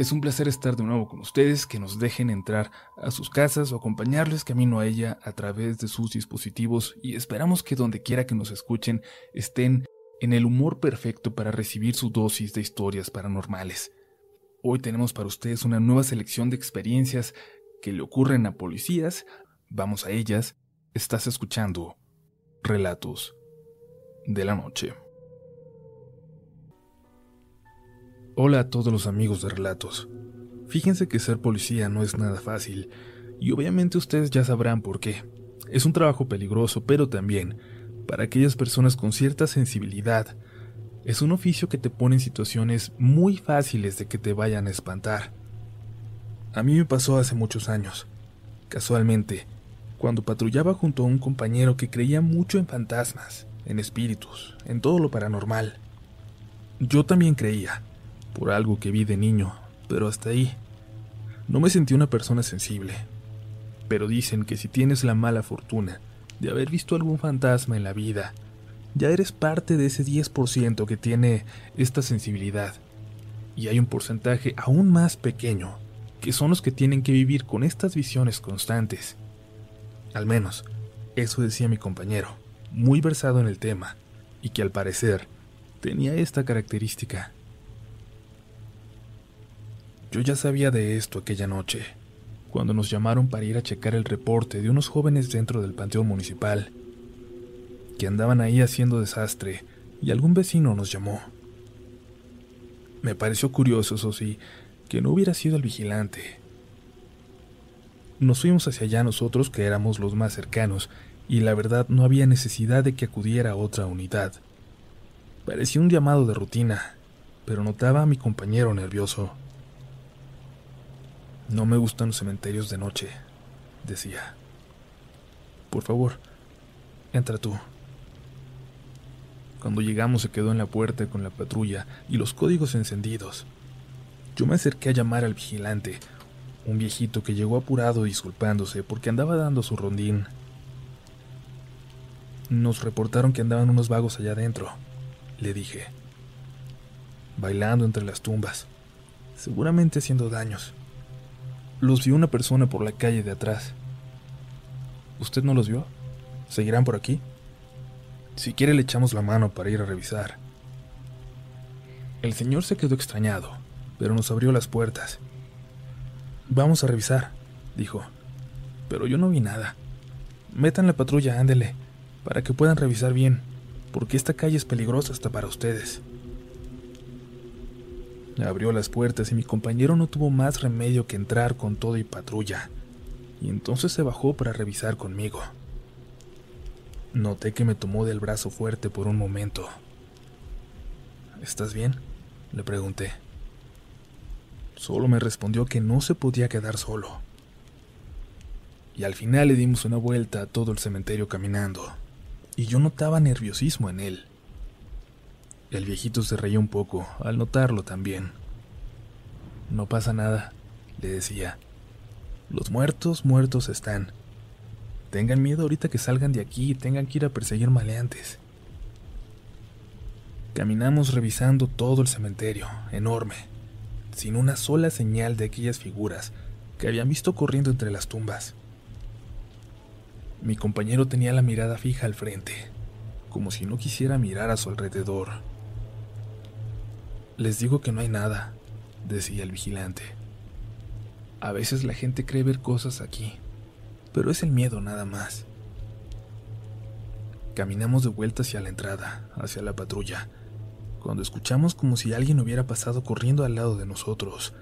Es un placer estar de nuevo con ustedes, que nos dejen entrar a sus casas o acompañarles camino a ella a través de sus dispositivos y esperamos que donde quiera que nos escuchen estén en el humor perfecto para recibir su dosis de historias paranormales. Hoy tenemos para ustedes una nueva selección de experiencias que le ocurren a policías. Vamos a ellas. Estás escuchando Relatos de la Noche. Hola a todos los amigos de Relatos. Fíjense que ser policía no es nada fácil, y obviamente ustedes ya sabrán por qué. Es un trabajo peligroso, pero también, para aquellas personas con cierta sensibilidad, es un oficio que te pone en situaciones muy fáciles de que te vayan a espantar. A mí me pasó hace muchos años. Casualmente, cuando patrullaba junto a un compañero que creía mucho en fantasmas, en espíritus, en todo lo paranormal. Yo también creía, por algo que vi de niño, pero hasta ahí. No me sentí una persona sensible. Pero dicen que si tienes la mala fortuna de haber visto algún fantasma en la vida, ya eres parte de ese 10% que tiene esta sensibilidad. Y hay un porcentaje aún más pequeño, que son los que tienen que vivir con estas visiones constantes. Al menos, eso decía mi compañero, muy versado en el tema, y que al parecer tenía esta característica. Yo ya sabía de esto aquella noche, cuando nos llamaron para ir a checar el reporte de unos jóvenes dentro del panteón municipal, que andaban ahí haciendo desastre, y algún vecino nos llamó. Me pareció curioso, eso sí, que no hubiera sido el vigilante. Nos fuimos hacia allá nosotros, que éramos los más cercanos, y la verdad no había necesidad de que acudiera a otra unidad. Parecía un llamado de rutina, pero notaba a mi compañero nervioso. No me gustan los cementerios de noche, decía. Por favor, entra tú. Cuando llegamos se quedó en la puerta con la patrulla y los códigos encendidos. Yo me acerqué a llamar al vigilante, un viejito que llegó apurado disculpándose porque andaba dando su rondín. Nos reportaron que andaban unos vagos allá adentro, le dije, bailando entre las tumbas, seguramente haciendo daños. Los vio una persona por la calle de atrás. ¿Usted no los vio? ¿Seguirán por aquí? Si quiere le echamos la mano para ir a revisar. El señor se quedó extrañado, pero nos abrió las puertas. Vamos a revisar, dijo. Pero yo no vi nada. Metan la patrulla, ándele, para que puedan revisar bien, porque esta calle es peligrosa hasta para ustedes. Abrió las puertas y mi compañero no tuvo más remedio que entrar con todo y patrulla, y entonces se bajó para revisar conmigo. Noté que me tomó del brazo fuerte por un momento. ¿Estás bien? le pregunté. Solo me respondió que no se podía quedar solo. Y al final le dimos una vuelta a todo el cementerio caminando, y yo notaba nerviosismo en él. El viejito se reía un poco al notarlo también. No pasa nada, le decía. Los muertos, muertos están. Tengan miedo ahorita que salgan de aquí y tengan que ir a perseguir maleantes. Caminamos revisando todo el cementerio, enorme, sin una sola señal de aquellas figuras que habían visto corriendo entre las tumbas. Mi compañero tenía la mirada fija al frente, como si no quisiera mirar a su alrededor. Les digo que no hay nada, decía el vigilante. A veces la gente cree ver cosas aquí, pero es el miedo nada más. Caminamos de vuelta hacia la entrada, hacia la patrulla, cuando escuchamos como si alguien hubiera pasado corriendo al lado de nosotros,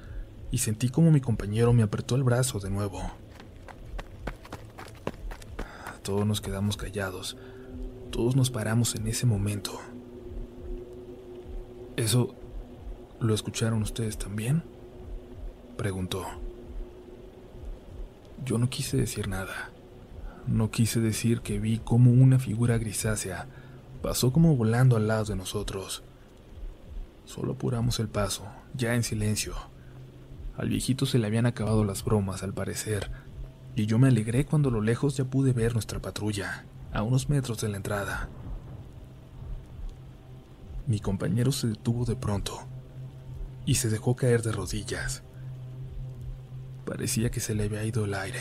y sentí como mi compañero me apretó el brazo de nuevo. Todos nos quedamos callados, todos nos paramos en ese momento. Eso ¿Lo escucharon ustedes también? Preguntó. Yo no quise decir nada. No quise decir que vi como una figura grisácea pasó como volando al lado de nosotros. Solo apuramos el paso, ya en silencio. Al viejito se le habían acabado las bromas, al parecer, y yo me alegré cuando a lo lejos ya pude ver nuestra patrulla, a unos metros de la entrada. Mi compañero se detuvo de pronto y se dejó caer de rodillas, Parecía que se le había ido el aire.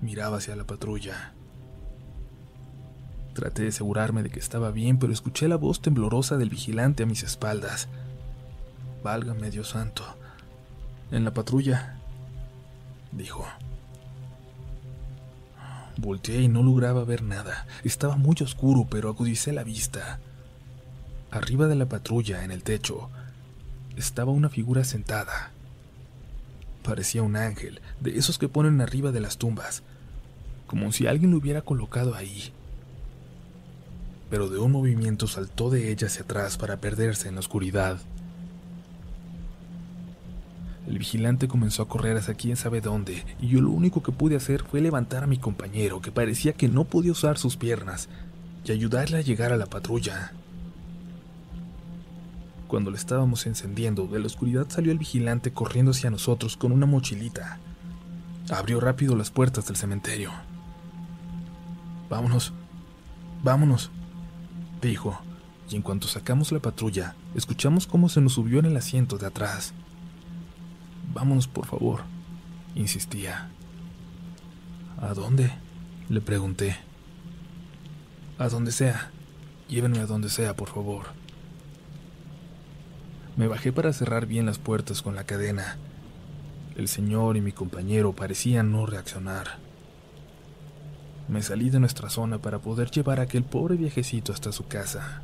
Miraba hacia la patrulla. Traté de asegurarme de que estaba bien, pero escuché la voz temblorosa del vigilante a mis espaldas. Válgame Dios santo. En la patrulla, dijo. Volteé y no lograba ver nada. Estaba muy oscuro, pero agudicé la vista. Arriba de la patrulla, en el techo, estaba una figura sentada. Parecía un ángel, de esos que ponen arriba de las tumbas, como si alguien lo hubiera colocado ahí. Pero de un movimiento saltó de ella hacia atrás para perderse en la oscuridad. El vigilante comenzó a correr hacia quién sabe dónde, y yo lo único que pude hacer fue levantar a mi compañero, que parecía que no podía usar sus piernas, y ayudarle a llegar a la patrulla. Cuando le estábamos encendiendo, de la oscuridad salió el vigilante corriendo hacia nosotros con una mochilita. Abrió rápido las puertas del cementerio. Vámonos, vámonos, dijo, y en cuanto sacamos la patrulla, escuchamos cómo se nos subió en el asiento de atrás. Vámonos, por favor, insistía. ¿A dónde? le pregunté. A donde sea. Llévenme a donde sea, por favor. Me bajé para cerrar bien las puertas con la cadena. El señor y mi compañero parecían no reaccionar. Me salí de nuestra zona para poder llevar a aquel pobre viejecito hasta su casa.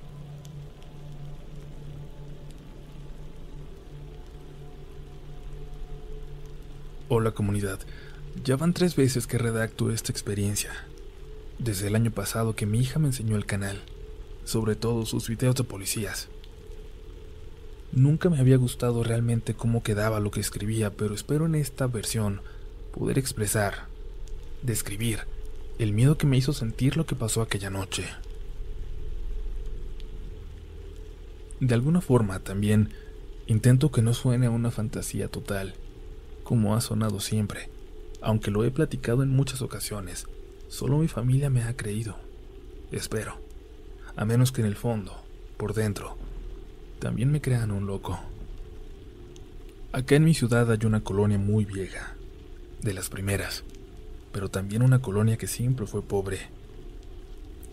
Hola comunidad, ya van tres veces que redacto esta experiencia. Desde el año pasado que mi hija me enseñó el canal, sobre todo sus videos de policías. Nunca me había gustado realmente cómo quedaba lo que escribía, pero espero en esta versión poder expresar, describir, el miedo que me hizo sentir lo que pasó aquella noche. De alguna forma también intento que no suene una fantasía total, como ha sonado siempre, aunque lo he platicado en muchas ocasiones, solo mi familia me ha creído. Espero, a menos que en el fondo, por dentro, también me crean un loco. Acá en mi ciudad hay una colonia muy vieja, de las primeras, pero también una colonia que siempre fue pobre,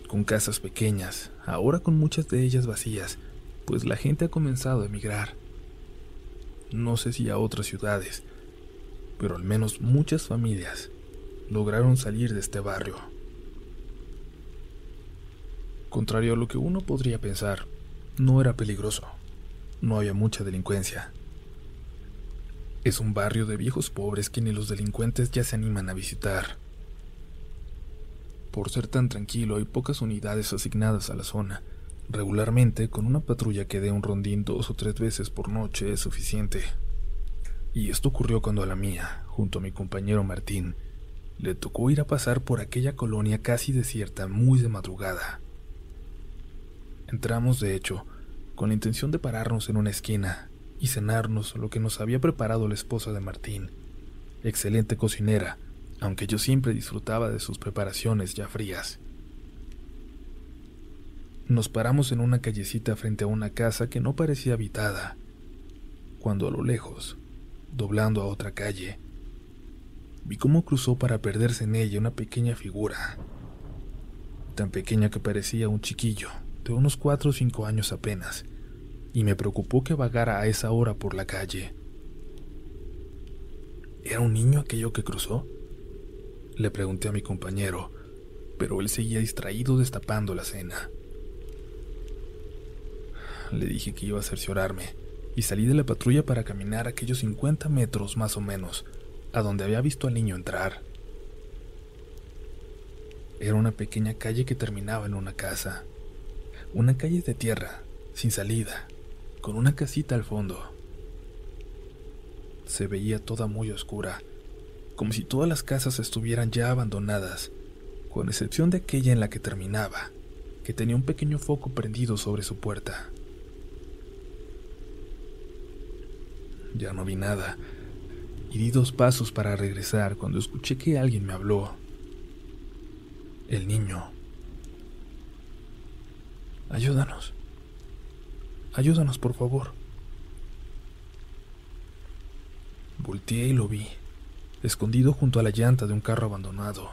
con casas pequeñas, ahora con muchas de ellas vacías, pues la gente ha comenzado a emigrar. No sé si a otras ciudades, pero al menos muchas familias lograron salir de este barrio. Contrario a lo que uno podría pensar, no era peligroso no había mucha delincuencia. Es un barrio de viejos pobres que ni los delincuentes ya se animan a visitar. Por ser tan tranquilo hay pocas unidades asignadas a la zona. Regularmente, con una patrulla que dé un rondín dos o tres veces por noche es suficiente. Y esto ocurrió cuando a la mía, junto a mi compañero Martín, le tocó ir a pasar por aquella colonia casi desierta muy de madrugada. Entramos, de hecho, con la intención de pararnos en una esquina y cenarnos lo que nos había preparado la esposa de Martín, excelente cocinera, aunque yo siempre disfrutaba de sus preparaciones ya frías. Nos paramos en una callecita frente a una casa que no parecía habitada, cuando a lo lejos, doblando a otra calle, vi cómo cruzó para perderse en ella una pequeña figura, tan pequeña que parecía un chiquillo unos cuatro o cinco años apenas, y me preocupó que vagara a esa hora por la calle. ¿Era un niño aquello que cruzó? Le pregunté a mi compañero, pero él seguía distraído destapando la cena. Le dije que iba a cerciorarme y salí de la patrulla para caminar aquellos 50 metros más o menos a donde había visto al niño entrar. Era una pequeña calle que terminaba en una casa, una calle de tierra, sin salida, con una casita al fondo. Se veía toda muy oscura, como si todas las casas estuvieran ya abandonadas, con excepción de aquella en la que terminaba, que tenía un pequeño foco prendido sobre su puerta. Ya no vi nada, y di dos pasos para regresar cuando escuché que alguien me habló. El niño. Ayúdanos. Ayúdanos, por favor. Volteé y lo vi. escondido junto a la llanta de un carro abandonado.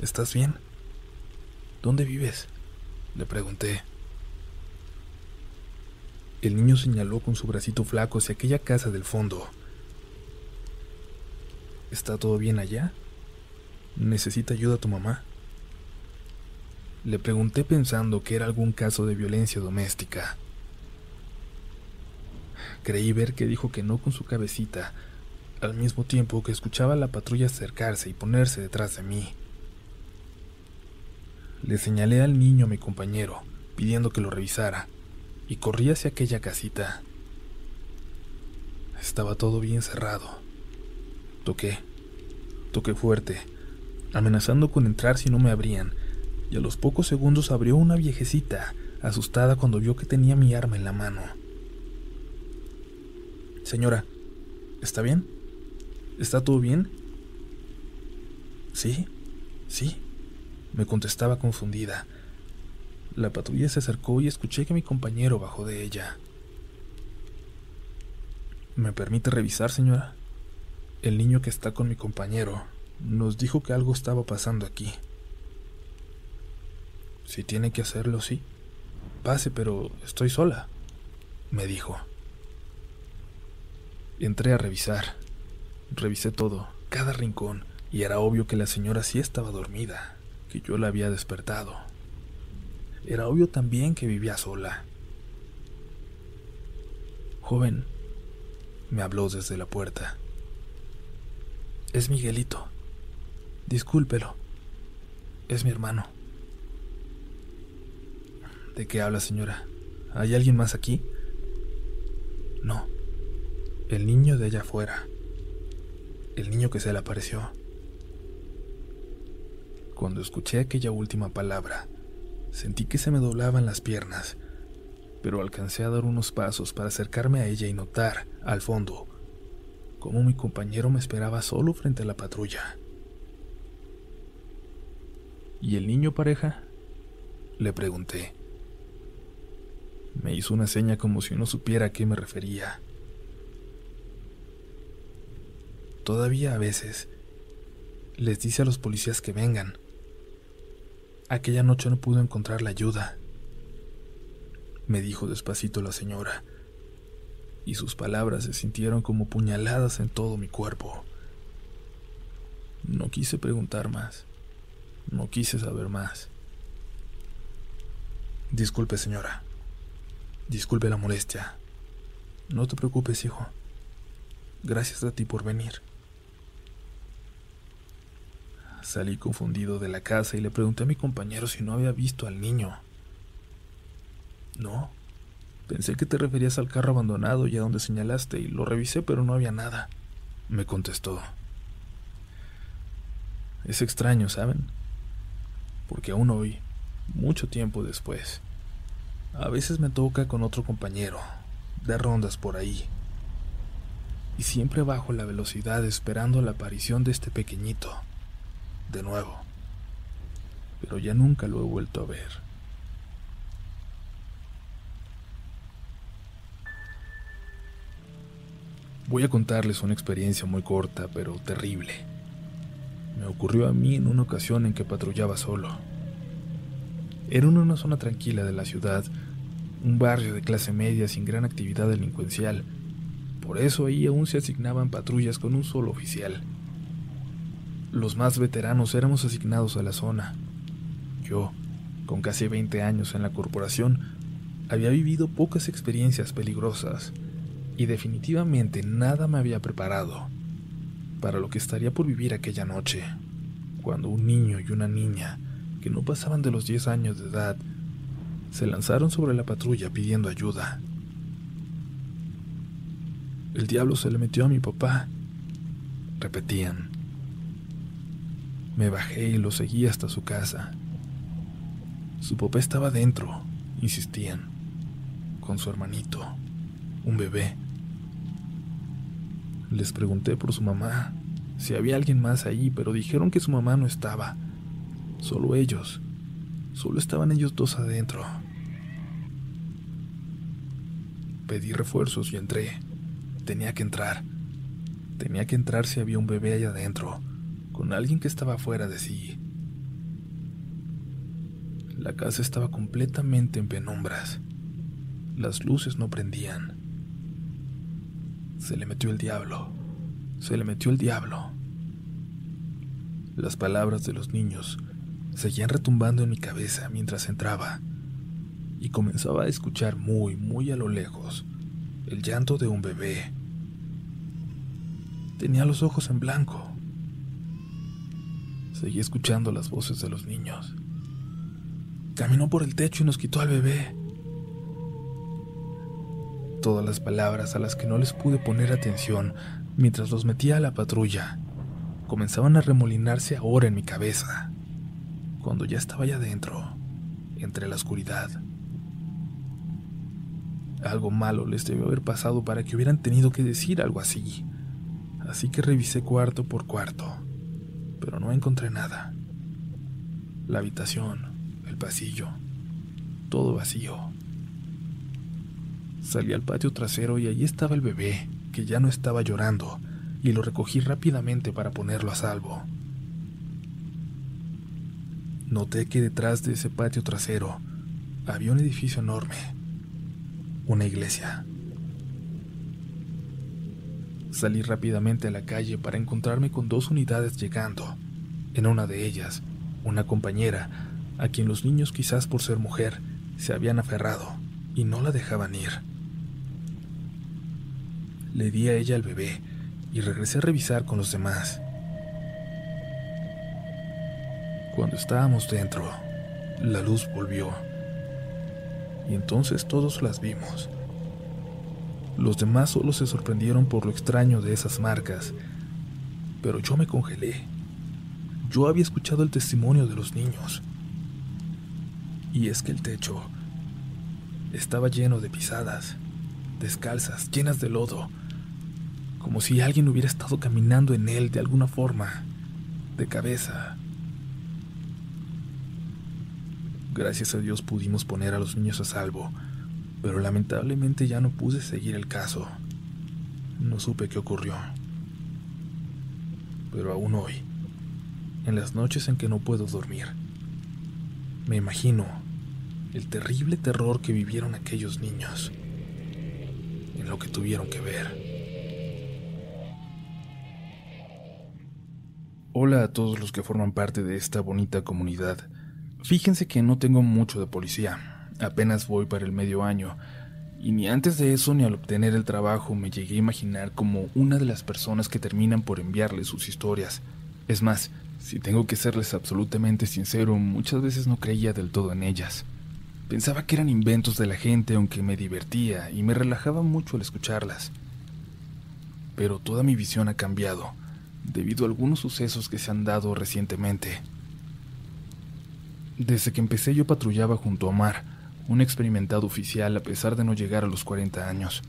¿Estás bien? ¿Dónde vives? Le pregunté. El niño señaló con su bracito flaco hacia aquella casa del fondo. ¿Está todo bien allá? ¿Necesita ayuda tu mamá? Le pregunté pensando que era algún caso de violencia doméstica. Creí ver que dijo que no con su cabecita, al mismo tiempo que escuchaba a la patrulla acercarse y ponerse detrás de mí. Le señalé al niño a mi compañero, pidiendo que lo revisara, y corrí hacia aquella casita. Estaba todo bien cerrado. Toqué, toqué fuerte, amenazando con entrar si no me abrían, y a los pocos segundos abrió una viejecita, asustada cuando vio que tenía mi arma en la mano. Señora, ¿está bien? ¿Está todo bien? Sí, sí, me contestaba confundida. La patrulla se acercó y escuché que mi compañero bajó de ella. ¿Me permite revisar, señora? El niño que está con mi compañero nos dijo que algo estaba pasando aquí. Si tiene que hacerlo, sí. Pase, pero estoy sola, me dijo. Entré a revisar. Revisé todo, cada rincón, y era obvio que la señora sí estaba dormida, que yo la había despertado. Era obvio también que vivía sola. Joven, me habló desde la puerta. Es Miguelito. Discúlpelo. Es mi hermano. ¿De qué habla, señora? ¿Hay alguien más aquí? No. El niño de allá afuera. El niño que se le apareció. Cuando escuché aquella última palabra, sentí que se me doblaban las piernas, pero alcancé a dar unos pasos para acercarme a ella y notar, al fondo, cómo mi compañero me esperaba solo frente a la patrulla. ¿Y el niño pareja? Le pregunté. Me hizo una seña como si no supiera a qué me refería. Todavía a veces les dice a los policías que vengan. Aquella noche no pudo encontrar la ayuda, me dijo despacito la señora, y sus palabras se sintieron como puñaladas en todo mi cuerpo. No quise preguntar más. No quise saber más. Disculpe, señora. Disculpe la molestia. No te preocupes, hijo. Gracias a ti por venir. Salí confundido de la casa y le pregunté a mi compañero si no había visto al niño. No. Pensé que te referías al carro abandonado y a donde señalaste y lo revisé pero no había nada. Me contestó. Es extraño, ¿saben? porque aún hoy, mucho tiempo después, a veces me toca con otro compañero, de rondas por ahí, y siempre bajo la velocidad esperando la aparición de este pequeñito, de nuevo, pero ya nunca lo he vuelto a ver. Voy a contarles una experiencia muy corta pero terrible me ocurrió a mí en una ocasión en que patrullaba solo. Era una zona tranquila de la ciudad, un barrio de clase media sin gran actividad delincuencial. Por eso ahí aún se asignaban patrullas con un solo oficial. Los más veteranos éramos asignados a la zona. Yo, con casi 20 años en la corporación, había vivido pocas experiencias peligrosas y definitivamente nada me había preparado para lo que estaría por vivir aquella noche, cuando un niño y una niña, que no pasaban de los 10 años de edad, se lanzaron sobre la patrulla pidiendo ayuda. El diablo se le metió a mi papá, repetían. Me bajé y lo seguí hasta su casa. Su papá estaba dentro, insistían, con su hermanito, un bebé. Les pregunté por su mamá, si había alguien más ahí, pero dijeron que su mamá no estaba. Solo ellos. Solo estaban ellos dos adentro. Pedí refuerzos y entré. Tenía que entrar. Tenía que entrar si había un bebé allá adentro, con alguien que estaba fuera de sí. La casa estaba completamente en penumbras. Las luces no prendían. Se le metió el diablo. Se le metió el diablo. Las palabras de los niños seguían retumbando en mi cabeza mientras entraba y comenzaba a escuchar muy, muy a lo lejos el llanto de un bebé. Tenía los ojos en blanco. Seguí escuchando las voces de los niños. Caminó por el techo y nos quitó al bebé. Todas las palabras a las que no les pude poner atención mientras los metía a la patrulla comenzaban a remolinarse ahora en mi cabeza, cuando ya estaba allá adentro, entre la oscuridad. Algo malo les debió haber pasado para que hubieran tenido que decir algo así. Así que revisé cuarto por cuarto, pero no encontré nada. La habitación, el pasillo, todo vacío. Salí al patio trasero y allí estaba el bebé, que ya no estaba llorando, y lo recogí rápidamente para ponerlo a salvo. Noté que detrás de ese patio trasero había un edificio enorme, una iglesia. Salí rápidamente a la calle para encontrarme con dos unidades llegando. En una de ellas, una compañera, a quien los niños quizás por ser mujer, se habían aferrado y no la dejaban ir. Le di a ella el bebé y regresé a revisar con los demás. Cuando estábamos dentro, la luz volvió y entonces todos las vimos. Los demás solo se sorprendieron por lo extraño de esas marcas, pero yo me congelé. Yo había escuchado el testimonio de los niños. Y es que el techo estaba lleno de pisadas, descalzas, llenas de lodo, como si alguien hubiera estado caminando en él de alguna forma, de cabeza, Gracias a Dios pudimos poner a los niños a salvo, pero lamentablemente ya no pude seguir el caso. No supe qué ocurrió. Pero aún hoy, en las noches en que no puedo dormir, me imagino el terrible terror que vivieron aquellos niños, en lo que tuvieron que ver. Hola a todos los que forman parte de esta bonita comunidad. Fíjense que no tengo mucho de policía, apenas voy para el medio año, y ni antes de eso ni al obtener el trabajo me llegué a imaginar como una de las personas que terminan por enviarles sus historias. Es más, si tengo que serles absolutamente sincero, muchas veces no creía del todo en ellas. Pensaba que eran inventos de la gente, aunque me divertía y me relajaba mucho al escucharlas. Pero toda mi visión ha cambiado, debido a algunos sucesos que se han dado recientemente. Desde que empecé yo patrullaba junto a Omar, un experimentado oficial a pesar de no llegar a los 40 años.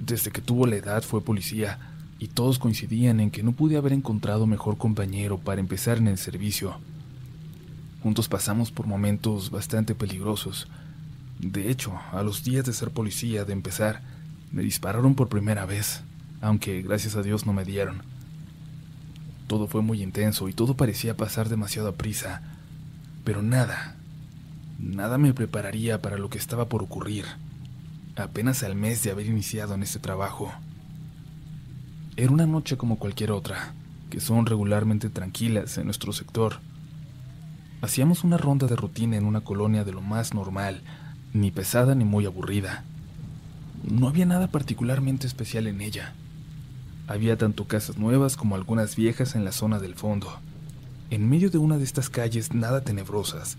Desde que tuvo la edad fue policía, y todos coincidían en que no pude haber encontrado mejor compañero para empezar en el servicio. Juntos pasamos por momentos bastante peligrosos. De hecho, a los días de ser policía, de empezar, me dispararon por primera vez, aunque gracias a Dios no me dieron. Todo fue muy intenso y todo parecía pasar demasiado a prisa pero nada, nada me prepararía para lo que estaba por ocurrir, apenas al mes de haber iniciado en este trabajo. Era una noche como cualquier otra, que son regularmente tranquilas en nuestro sector. Hacíamos una ronda de rutina en una colonia de lo más normal, ni pesada ni muy aburrida. No había nada particularmente especial en ella. Había tanto casas nuevas como algunas viejas en la zona del fondo en medio de una de estas calles nada tenebrosas,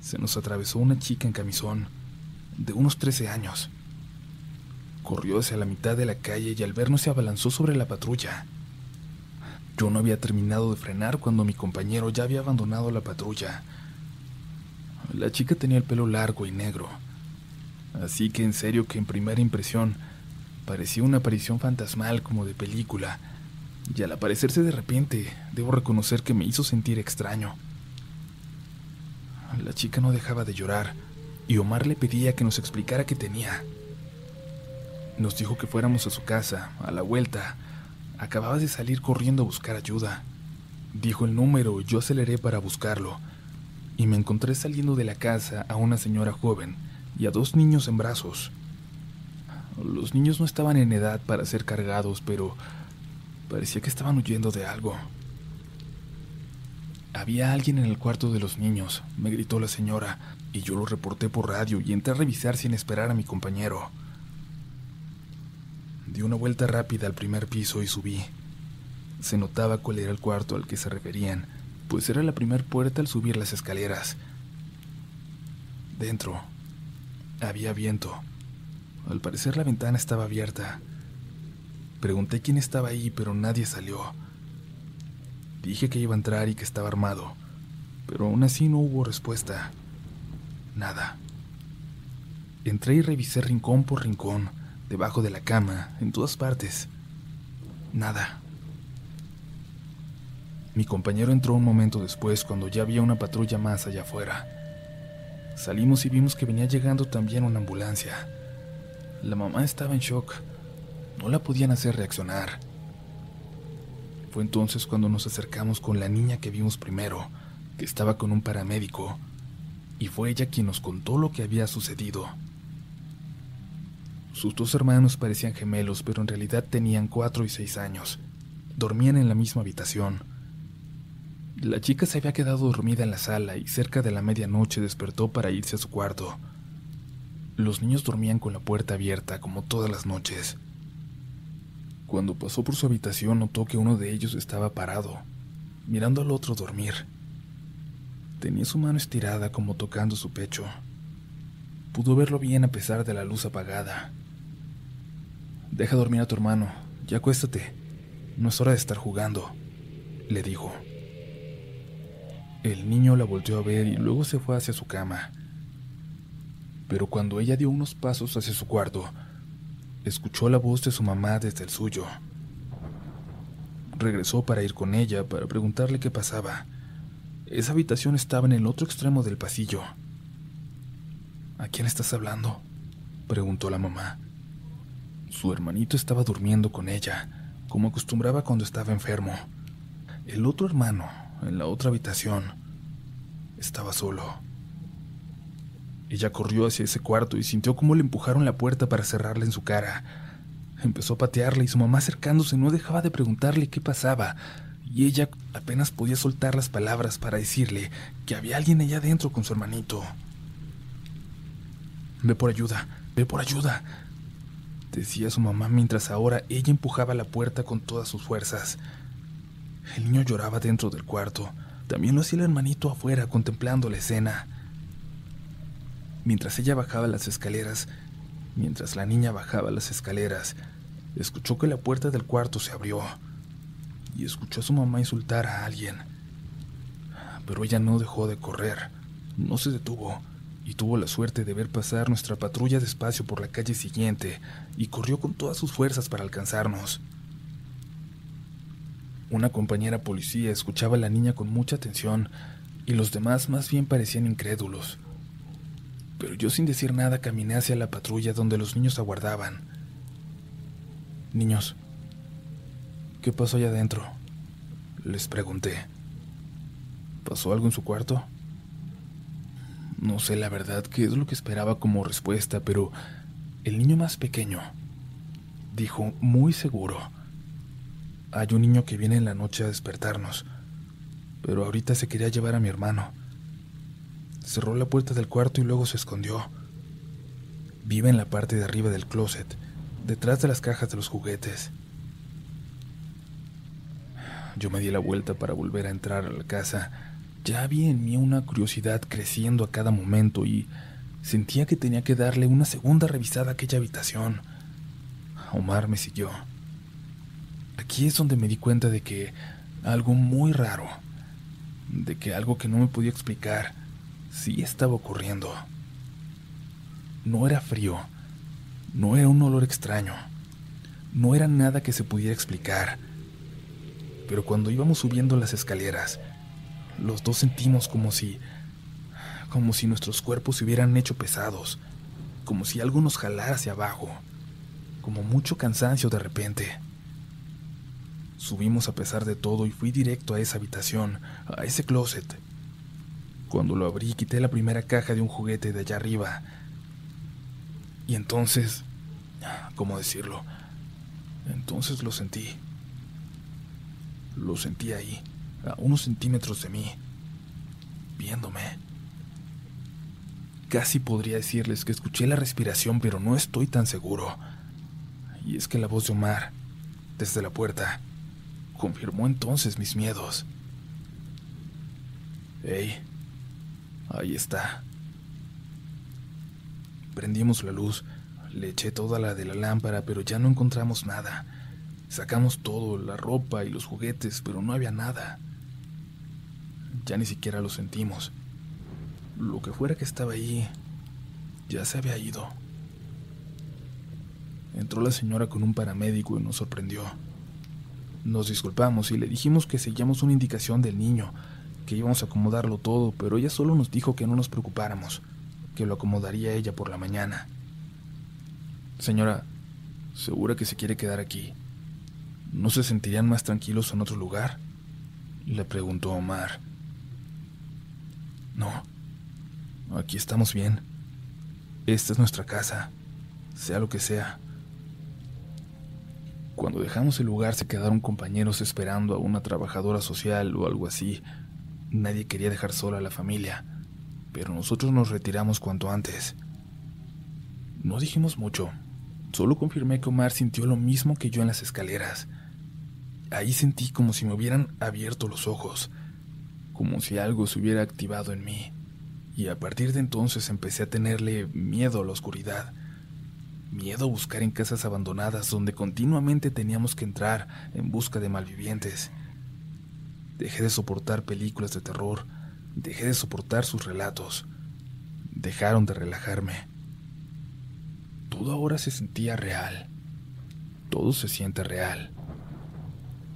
se nos atravesó una chica en camisón, de unos 13 años. Corrió hacia la mitad de la calle y al vernos se abalanzó sobre la patrulla. Yo no había terminado de frenar cuando mi compañero ya había abandonado la patrulla. La chica tenía el pelo largo y negro, así que en serio que en primera impresión parecía una aparición fantasmal como de película y al aparecerse de repente, debo reconocer que me hizo sentir extraño. La chica no dejaba de llorar, y Omar le pedía que nos explicara qué tenía. Nos dijo que fuéramos a su casa, a la vuelta, Acababa de salir corriendo a buscar ayuda. Dijo el número y yo aceleré para buscarlo. Y me encontré saliendo de la casa a una señora joven y a dos niños en brazos. Los niños no estaban en edad para ser cargados, pero parecía que estaban huyendo de algo. Había alguien en el cuarto de los niños, me gritó la señora, y yo lo reporté por radio y entré a revisar sin esperar a mi compañero. Di una vuelta rápida al primer piso y subí. Se notaba cuál era el cuarto al que se referían, pues era la primera puerta al subir las escaleras. Dentro había viento. Al parecer la ventana estaba abierta. Pregunté quién estaba ahí, pero nadie salió. Dije que iba a entrar y que estaba armado, pero aún así no hubo respuesta. Nada. Entré y revisé rincón por rincón, debajo de la cama, en todas partes. Nada. Mi compañero entró un momento después cuando ya había una patrulla más allá afuera. Salimos y vimos que venía llegando también una ambulancia. La mamá estaba en shock. No la podían hacer reaccionar. Fue entonces cuando nos acercamos con la niña que vimos primero, que estaba con un paramédico, y fue ella quien nos contó lo que había sucedido. Sus dos hermanos parecían gemelos, pero en realidad tenían cuatro y seis años. Dormían en la misma habitación. La chica se había quedado dormida en la sala y cerca de la medianoche despertó para irse a su cuarto. Los niños dormían con la puerta abierta como todas las noches. Cuando pasó por su habitación notó que uno de ellos estaba parado, mirando al otro dormir. Tenía su mano estirada como tocando su pecho. Pudo verlo bien a pesar de la luz apagada. Deja dormir a tu hermano, ya acuéstate. No es hora de estar jugando, le dijo. El niño la volteó a ver y luego se fue hacia su cama. Pero cuando ella dio unos pasos hacia su cuarto, escuchó la voz de su mamá desde el suyo. Regresó para ir con ella, para preguntarle qué pasaba. Esa habitación estaba en el otro extremo del pasillo. ¿A quién estás hablando? preguntó la mamá. Su hermanito estaba durmiendo con ella, como acostumbraba cuando estaba enfermo. El otro hermano, en la otra habitación, estaba solo. Ella corrió hacia ese cuarto y sintió cómo le empujaron la puerta para cerrarla en su cara. Empezó a patearle y su mamá acercándose no dejaba de preguntarle qué pasaba, y ella apenas podía soltar las palabras para decirle que había alguien allá adentro con su hermanito. Ve por ayuda, ve por ayuda, decía su mamá mientras ahora ella empujaba la puerta con todas sus fuerzas. El niño lloraba dentro del cuarto, también lo hacía el hermanito afuera contemplando la escena. Mientras ella bajaba las escaleras, mientras la niña bajaba las escaleras, escuchó que la puerta del cuarto se abrió y escuchó a su mamá insultar a alguien. Pero ella no dejó de correr, no se detuvo y tuvo la suerte de ver pasar nuestra patrulla despacio por la calle siguiente y corrió con todas sus fuerzas para alcanzarnos. Una compañera policía escuchaba a la niña con mucha atención y los demás más bien parecían incrédulos pero yo sin decir nada caminé hacia la patrulla donde los niños aguardaban. Niños, ¿qué pasó allá adentro? Les pregunté. ¿Pasó algo en su cuarto? No sé la verdad qué es lo que esperaba como respuesta, pero el niño más pequeño dijo muy seguro. Hay un niño que viene en la noche a despertarnos, pero ahorita se quería llevar a mi hermano. Cerró la puerta del cuarto y luego se escondió. Vive en la parte de arriba del closet, detrás de las cajas de los juguetes. Yo me di la vuelta para volver a entrar a la casa. Ya había en mí una curiosidad creciendo a cada momento y sentía que tenía que darle una segunda revisada a aquella habitación. Omar me siguió. Aquí es donde me di cuenta de que algo muy raro, de que algo que no me podía explicar, sí estaba ocurriendo. No era frío, no era un olor extraño, no era nada que se pudiera explicar. Pero cuando íbamos subiendo las escaleras, los dos sentimos como si como si nuestros cuerpos se hubieran hecho pesados, como si algo nos jalara hacia abajo, como mucho cansancio de repente. Subimos a pesar de todo y fui directo a esa habitación, a ese closet. Cuando lo abrí, quité la primera caja de un juguete de allá arriba. Y entonces, ¿cómo decirlo? Entonces lo sentí. Lo sentí ahí, a unos centímetros de mí, viéndome. Casi podría decirles que escuché la respiración, pero no estoy tan seguro. Y es que la voz de Omar, desde la puerta, confirmó entonces mis miedos. ¡Ey! Ahí está. Prendimos la luz, le eché toda la de la lámpara, pero ya no encontramos nada. Sacamos todo, la ropa y los juguetes, pero no había nada. Ya ni siquiera lo sentimos. Lo que fuera que estaba ahí, ya se había ido. Entró la señora con un paramédico y nos sorprendió. Nos disculpamos y le dijimos que seguíamos una indicación del niño, que íbamos a acomodarlo todo, pero ella solo nos dijo que no nos preocupáramos, que lo acomodaría ella por la mañana. Señora, ¿segura que se quiere quedar aquí? ¿No se sentirían más tranquilos en otro lugar? Le preguntó Omar. No, aquí estamos bien. Esta es nuestra casa, sea lo que sea. Cuando dejamos el lugar se quedaron compañeros esperando a una trabajadora social o algo así. Nadie quería dejar sola a la familia, pero nosotros nos retiramos cuanto antes. No dijimos mucho, solo confirmé que Omar sintió lo mismo que yo en las escaleras. Ahí sentí como si me hubieran abierto los ojos, como si algo se hubiera activado en mí, y a partir de entonces empecé a tenerle miedo a la oscuridad miedo a buscar en casas abandonadas donde continuamente teníamos que entrar en busca de malvivientes. Dejé de soportar películas de terror, dejé de soportar sus relatos, dejaron de relajarme. Todo ahora se sentía real, todo se siente real,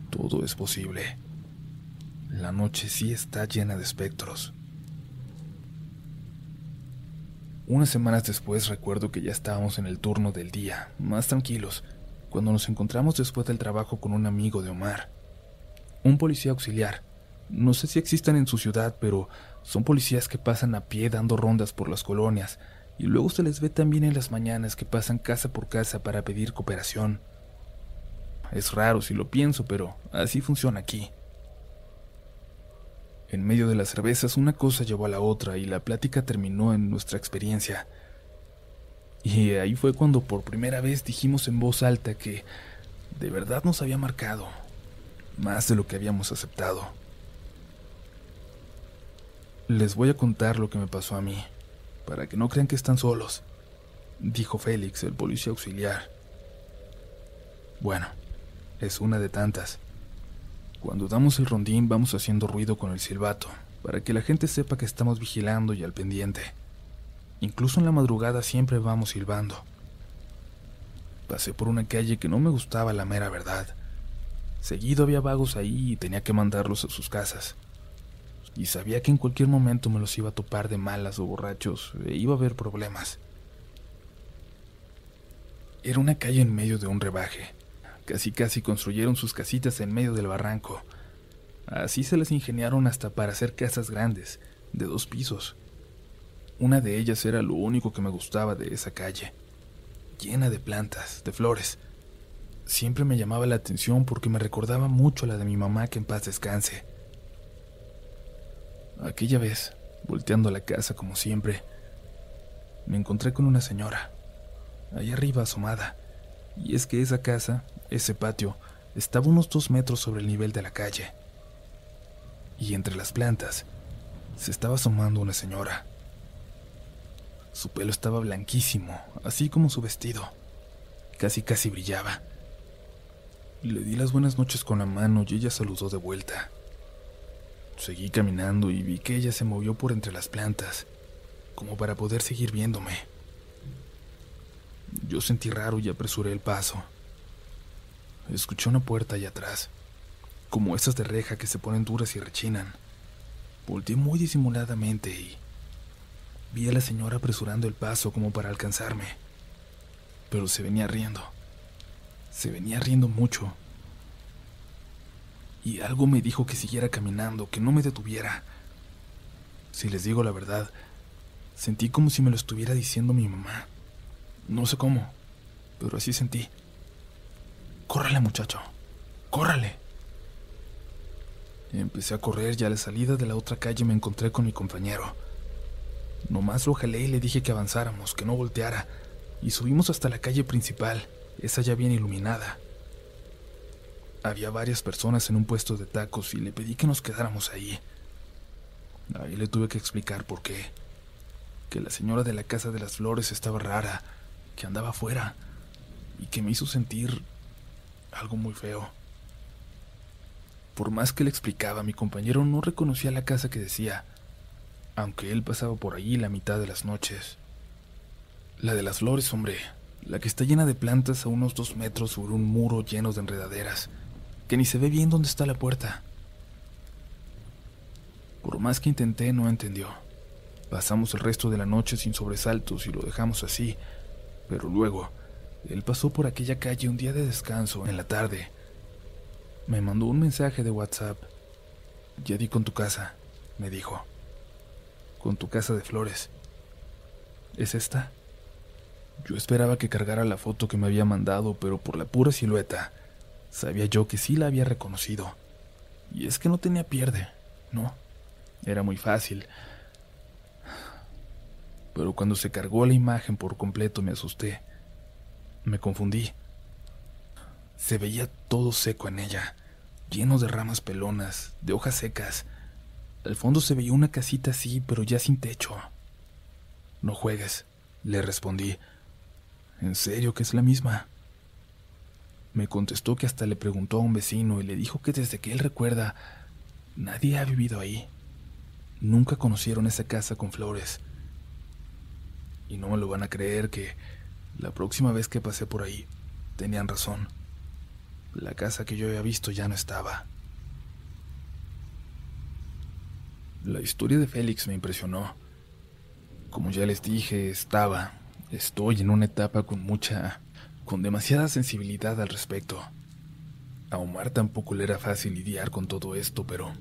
todo es posible. La noche sí está llena de espectros. Unas semanas después recuerdo que ya estábamos en el turno del día, más tranquilos, cuando nos encontramos después del trabajo con un amigo de Omar, un policía auxiliar. No sé si existan en su ciudad, pero son policías que pasan a pie dando rondas por las colonias, y luego se les ve también en las mañanas que pasan casa por casa para pedir cooperación. Es raro si lo pienso, pero así funciona aquí. En medio de las cervezas una cosa llevó a la otra y la plática terminó en nuestra experiencia. Y ahí fue cuando por primera vez dijimos en voz alta que de verdad nos había marcado, más de lo que habíamos aceptado. Les voy a contar lo que me pasó a mí, para que no crean que están solos, dijo Félix, el policía auxiliar. Bueno, es una de tantas. Cuando damos el rondín vamos haciendo ruido con el silbato, para que la gente sepa que estamos vigilando y al pendiente. Incluso en la madrugada siempre vamos silbando. Pasé por una calle que no me gustaba la mera verdad. Seguido había vagos ahí y tenía que mandarlos a sus casas. Y sabía que en cualquier momento me los iba a topar de malas o borrachos e iba a haber problemas. Era una calle en medio de un rebaje, Casi casi construyeron sus casitas en medio del barranco. Así se les ingeniaron hasta para hacer casas grandes, de dos pisos. Una de ellas era lo único que me gustaba de esa calle, llena de plantas, de flores. Siempre me llamaba la atención porque me recordaba mucho a la de mi mamá que en paz descanse. Aquella vez, volteando a la casa como siempre, me encontré con una señora, ahí arriba asomada, y es que esa casa ese patio estaba unos dos metros sobre el nivel de la calle. Y entre las plantas se estaba asomando una señora. Su pelo estaba blanquísimo, así como su vestido. Casi casi brillaba. Le di las buenas noches con la mano y ella saludó de vuelta. Seguí caminando y vi que ella se movió por entre las plantas, como para poder seguir viéndome. Yo sentí raro y apresuré el paso. Escuché una puerta allá atrás, como esas de reja que se ponen duras y rechinan. Volteé muy disimuladamente y vi a la señora apresurando el paso como para alcanzarme. Pero se venía riendo. Se venía riendo mucho. y algo me dijo que siguiera caminando, que no me detuviera. Si les digo la verdad, sentí como si me lo estuviera diciendo mi mamá. No sé cómo, pero así sentí. Córrale, muchacho, córrale. Empecé a correr y a la salida de la otra calle me encontré con mi compañero. Nomás lo jalé y le dije que avanzáramos, que no volteara, y subimos hasta la calle principal, esa ya bien iluminada. Había varias personas en un puesto de tacos y le pedí que nos quedáramos ahí. Ahí le tuve que explicar por qué. Que la señora de la Casa de las Flores estaba rara, que andaba afuera, y que me hizo sentir algo muy feo. Por más que le explicaba, mi compañero no reconocía la casa que decía, aunque él pasaba por allí la mitad de las noches. La de las flores, hombre, la que está llena de plantas a unos dos metros sobre un muro lleno de enredaderas, que ni se ve bien dónde está la puerta. Por más que intenté, no entendió. Pasamos el resto de la noche sin sobresaltos y lo dejamos así, pero luego, él pasó por aquella calle un día de descanso, en la tarde. Me mandó un mensaje de WhatsApp. Ya di con tu casa, me dijo con tu casa de flores. ¿Es esta? Yo esperaba que cargara la foto que me había mandado, pero por la pura silueta, sabía yo que sí la había reconocido. Y es que no tenía pierde, ¿no? Era muy fácil. Pero cuando se cargó la imagen por completo me asusté. Me confundí. Se veía todo seco en ella, lleno de ramas pelonas, de hojas secas, al fondo se veía una casita así, pero ya sin techo. No juegues, le respondí. En serio que es la misma. Me contestó que hasta le preguntó a un vecino y le dijo que desde que él recuerda, nadie ha vivido ahí. Nunca conocieron esa casa con flores. Y no me lo van a creer que la próxima vez que pasé por ahí, tenían razón. La casa que yo había visto ya no estaba. La historia de Félix me impresionó. Como ya les dije, estaba, estoy en una etapa con mucha, con demasiada sensibilidad al respecto. A Omar tampoco le era fácil lidiar con todo esto, pero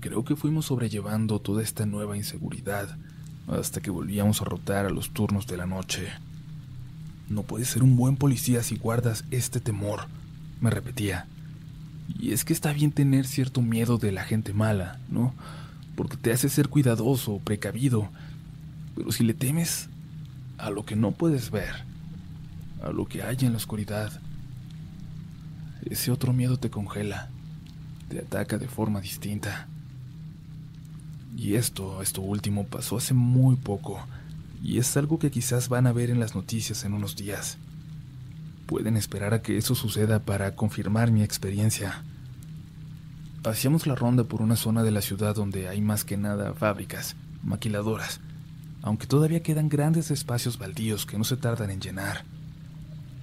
creo que fuimos sobrellevando toda esta nueva inseguridad hasta que volvíamos a rotar a los turnos de la noche. No puedes ser un buen policía si guardas este temor, me repetía. Y es que está bien tener cierto miedo de la gente mala, ¿no? porque te hace ser cuidadoso, precavido. Pero si le temes a lo que no puedes ver, a lo que hay en la oscuridad, ese otro miedo te congela, te ataca de forma distinta. Y esto, esto último, pasó hace muy poco, y es algo que quizás van a ver en las noticias en unos días. Pueden esperar a que eso suceda para confirmar mi experiencia. Hacíamos la ronda por una zona de la ciudad donde hay más que nada fábricas, maquiladoras, aunque todavía quedan grandes espacios baldíos que no se tardan en llenar.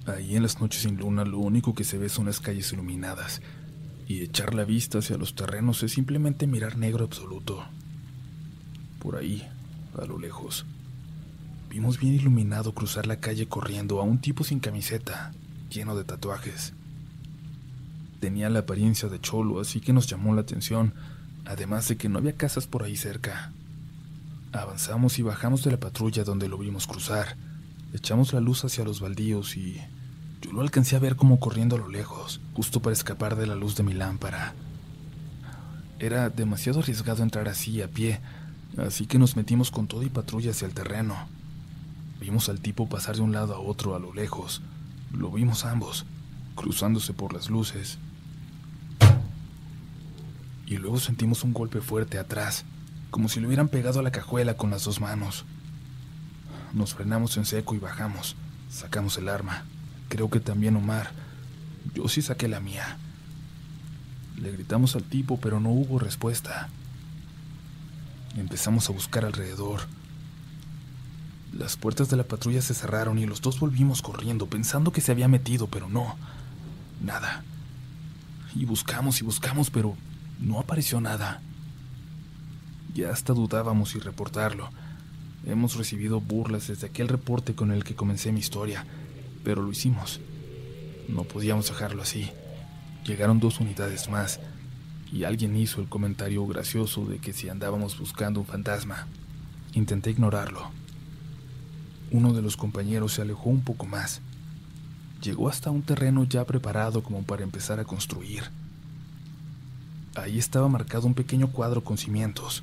Ahí en las noches sin luna lo único que se ve son las calles iluminadas, y echar la vista hacia los terrenos es simplemente mirar negro absoluto. Por ahí, a lo lejos, vimos bien iluminado cruzar la calle corriendo a un tipo sin camiseta, lleno de tatuajes. Tenía la apariencia de cholo, así que nos llamó la atención, además de que no había casas por ahí cerca. Avanzamos y bajamos de la patrulla donde lo vimos cruzar. Echamos la luz hacia los baldíos y yo lo alcancé a ver como corriendo a lo lejos, justo para escapar de la luz de mi lámpara. Era demasiado arriesgado entrar así a pie, así que nos metimos con todo y patrulla hacia el terreno. Vimos al tipo pasar de un lado a otro a lo lejos. Lo vimos ambos, cruzándose por las luces y luego sentimos un golpe fuerte atrás, como si le hubieran pegado a la cajuela con las dos manos. Nos frenamos en seco y bajamos. Sacamos el arma. Creo que también Omar. Yo sí saqué la mía. Le gritamos al tipo, pero no hubo respuesta. Empezamos a buscar alrededor. Las puertas de la patrulla se cerraron y los dos volvimos corriendo, pensando que se había metido, pero no. Nada. Y buscamos y buscamos, pero no apareció nada. Ya hasta dudábamos si reportarlo. Hemos recibido burlas desde aquel reporte con el que comencé mi historia, pero lo hicimos. No podíamos dejarlo así. llegaron dos unidades más y alguien hizo el comentario gracioso de que si andábamos buscando un fantasma. Intenté ignorarlo. Uno de los compañeros se alejó un poco más. Llegó hasta un terreno ya preparado como para empezar a construir. Ahí estaba marcado un pequeño cuadro con cimientos,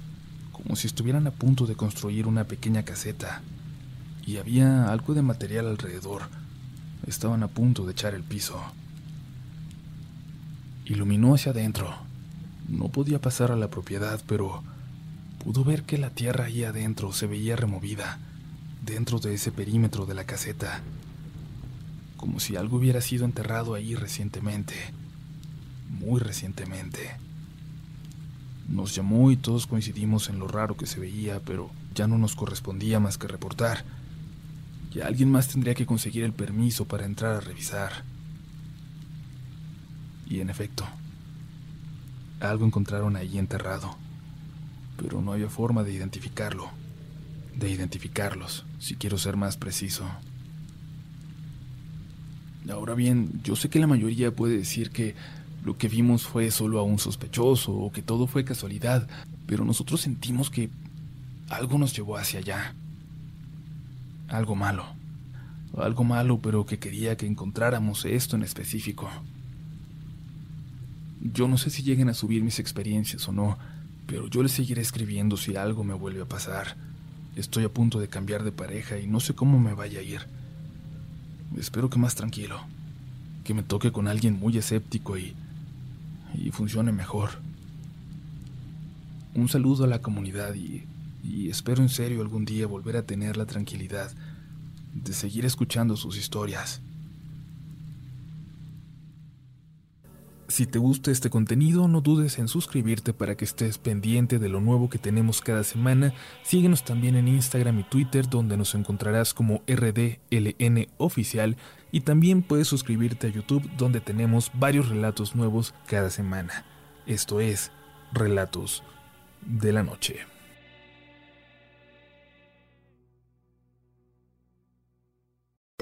como si estuvieran a punto de construir una pequeña caseta. Y había algo de material alrededor. Estaban a punto de echar el piso. Iluminó hacia adentro. No podía pasar a la propiedad, pero pudo ver que la tierra ahí adentro se veía removida, dentro de ese perímetro de la caseta, como si algo hubiera sido enterrado ahí recientemente, muy recientemente. Nos llamó y todos coincidimos en lo raro que se veía, pero ya no nos correspondía más que reportar. Y alguien más tendría que conseguir el permiso para entrar a revisar. Y en efecto, algo encontraron ahí enterrado, pero no había forma de identificarlo, de identificarlos, si quiero ser más preciso. Ahora bien, yo sé que la mayoría puede decir que lo que vimos fue solo a un sospechoso o que todo fue casualidad, pero nosotros sentimos que algo nos llevó hacia allá. Algo malo. Algo malo, pero que quería que encontráramos esto en específico. Yo no sé si lleguen a subir mis experiencias o no, pero yo les seguiré escribiendo si algo me vuelve a pasar. Estoy a punto de cambiar de pareja y no sé cómo me vaya a ir. Espero que más tranquilo, que me toque con alguien muy escéptico y, y funcione mejor. Un saludo a la comunidad y, y espero en serio algún día volver a tener la tranquilidad de seguir escuchando sus historias. Si te gusta este contenido, no dudes en suscribirte para que estés pendiente de lo nuevo que tenemos cada semana. Síguenos también en Instagram y Twitter, donde nos encontrarás como RDLN Oficial. Y también puedes suscribirte a YouTube, donde tenemos varios relatos nuevos cada semana. Esto es Relatos de la Noche.